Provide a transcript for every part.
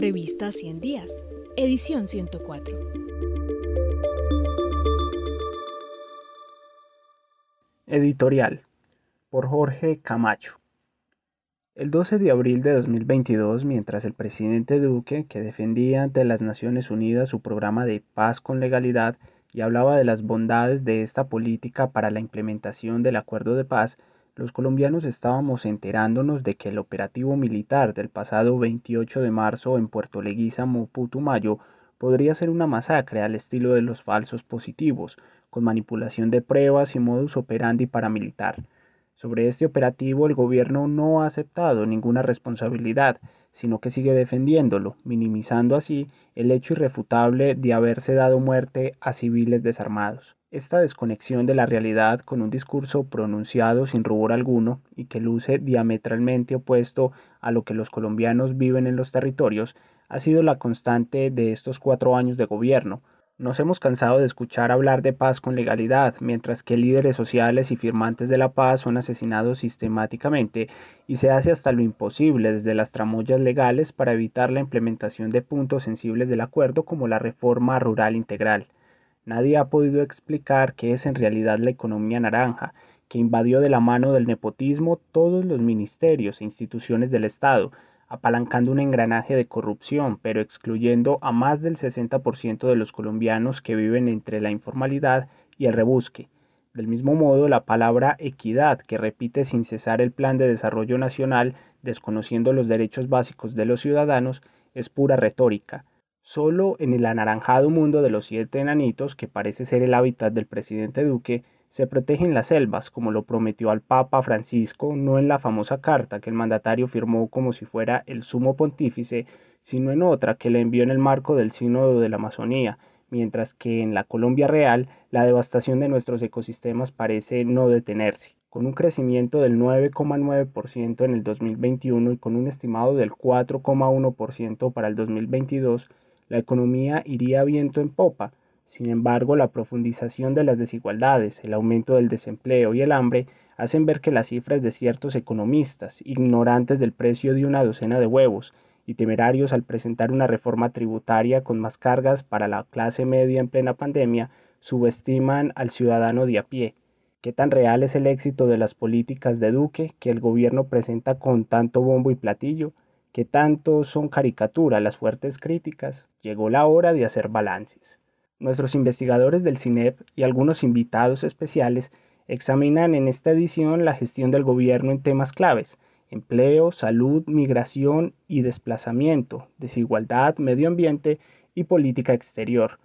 Revista 100 Días, edición 104. Editorial por Jorge Camacho. El 12 de abril de 2022, mientras el presidente Duque, que defendía ante las Naciones Unidas su programa de paz con legalidad y hablaba de las bondades de esta política para la implementación del acuerdo de paz, los colombianos estábamos enterándonos de que el operativo militar del pasado 28 de marzo en Puerto Leguízamo, Putumayo, podría ser una masacre al estilo de los falsos positivos, con manipulación de pruebas y modus operandi paramilitar. Sobre este operativo el gobierno no ha aceptado ninguna responsabilidad, sino que sigue defendiéndolo, minimizando así el hecho irrefutable de haberse dado muerte a civiles desarmados. Esta desconexión de la realidad con un discurso pronunciado sin rubor alguno y que luce diametralmente opuesto a lo que los colombianos viven en los territorios ha sido la constante de estos cuatro años de gobierno. Nos hemos cansado de escuchar hablar de paz con legalidad, mientras que líderes sociales y firmantes de la paz son asesinados sistemáticamente y se hace hasta lo imposible desde las tramoyas legales para evitar la implementación de puntos sensibles del acuerdo como la reforma rural integral. Nadie ha podido explicar qué es en realidad la economía naranja, que invadió de la mano del nepotismo todos los ministerios e instituciones del Estado, apalancando un engranaje de corrupción, pero excluyendo a más del 60% de los colombianos que viven entre la informalidad y el rebusque. Del mismo modo, la palabra equidad, que repite sin cesar el Plan de Desarrollo Nacional, desconociendo los derechos básicos de los ciudadanos, es pura retórica, Solo en el anaranjado mundo de los siete enanitos, que parece ser el hábitat del presidente Duque, se protegen las selvas, como lo prometió al Papa Francisco, no en la famosa carta que el mandatario firmó como si fuera el sumo pontífice, sino en otra que le envió en el marco del Sínodo de la Amazonía, mientras que en la Colombia real la devastación de nuestros ecosistemas parece no detenerse. Con un crecimiento del 9,9% en el 2021 y con un estimado del 4,1% para el 2022, la economía iría viento en popa. Sin embargo, la profundización de las desigualdades, el aumento del desempleo y el hambre hacen ver que las cifras de ciertos economistas, ignorantes del precio de una docena de huevos y temerarios al presentar una reforma tributaria con más cargas para la clase media en plena pandemia, subestiman al ciudadano de a pie. ¿Qué tan real es el éxito de las políticas de Duque que el gobierno presenta con tanto bombo y platillo? Que tanto son caricatura las fuertes críticas, llegó la hora de hacer balances. Nuestros investigadores del CINEP y algunos invitados especiales examinan en esta edición la gestión del gobierno en temas claves, empleo, salud, migración y desplazamiento, desigualdad, medio ambiente y política exterior.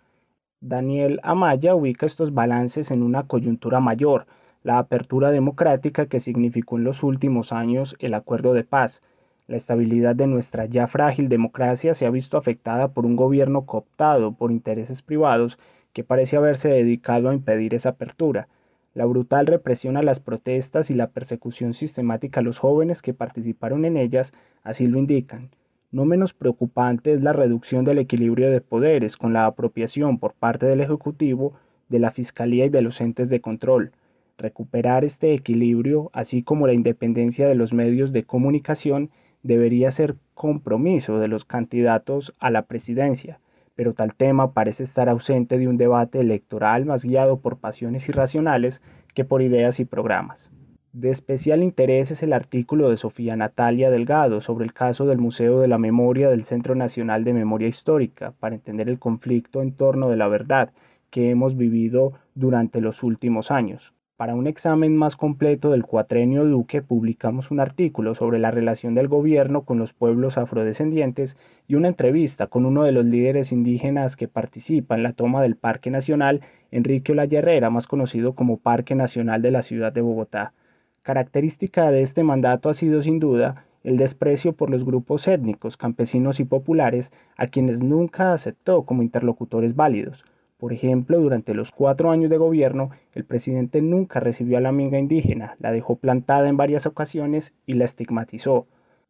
Daniel Amaya ubica estos balances en una coyuntura mayor, la apertura democrática que significó en los últimos años el acuerdo de paz, la estabilidad de nuestra ya frágil democracia se ha visto afectada por un gobierno cooptado por intereses privados que parece haberse dedicado a impedir esa apertura. La brutal represión a las protestas y la persecución sistemática a los jóvenes que participaron en ellas así lo indican. No menos preocupante es la reducción del equilibrio de poderes con la apropiación por parte del Ejecutivo, de la Fiscalía y de los entes de control. Recuperar este equilibrio, así como la independencia de los medios de comunicación, debería ser compromiso de los candidatos a la presidencia, pero tal tema parece estar ausente de un debate electoral más guiado por pasiones irracionales que por ideas y programas. De especial interés es el artículo de Sofía Natalia Delgado sobre el caso del Museo de la Memoria del Centro Nacional de Memoria Histórica para entender el conflicto en torno de la verdad que hemos vivido durante los últimos años. Para un examen más completo del cuatrenio Duque publicamos un artículo sobre la relación del gobierno con los pueblos afrodescendientes y una entrevista con uno de los líderes indígenas que participa en la toma del Parque Nacional, Enrique Herrera, más conocido como Parque Nacional de la ciudad de Bogotá. Característica de este mandato ha sido sin duda el desprecio por los grupos étnicos, campesinos y populares, a quienes nunca aceptó como interlocutores válidos por ejemplo, durante los cuatro años de gobierno, el presidente nunca recibió a la minga indígena, la dejó plantada en varias ocasiones y la estigmatizó.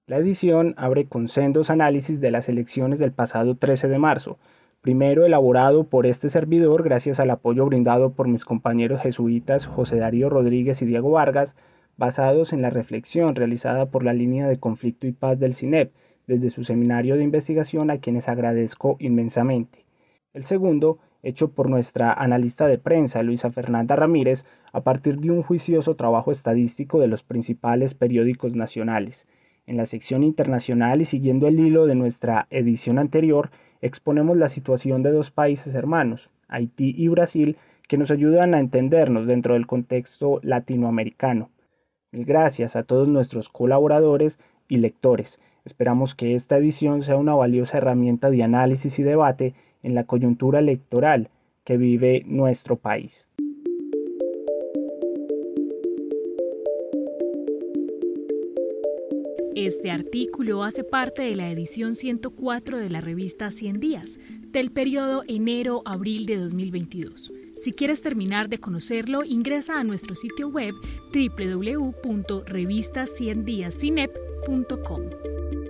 La edición abre con sendos análisis de las elecciones del pasado 13 de marzo, primero elaborado por este servidor gracias al apoyo brindado por mis compañeros jesuitas José Darío Rodríguez y Diego Vargas, basados en la reflexión realizada por la línea de conflicto y paz del CINEP, desde su seminario de investigación a quienes agradezco inmensamente. El segundo, hecho por nuestra analista de prensa, Luisa Fernanda Ramírez, a partir de un juicioso trabajo estadístico de los principales periódicos nacionales. En la sección internacional y siguiendo el hilo de nuestra edición anterior, exponemos la situación de dos países hermanos, Haití y Brasil, que nos ayudan a entendernos dentro del contexto latinoamericano. Mil gracias a todos nuestros colaboradores y lectores. Esperamos que esta edición sea una valiosa herramienta de análisis y debate en la coyuntura electoral que vive nuestro país. Este artículo hace parte de la edición 104 de la revista 100 días, del periodo enero-abril de 2022. Si quieres terminar de conocerlo, ingresa a nuestro sitio web www.revistaciendiascinep.com.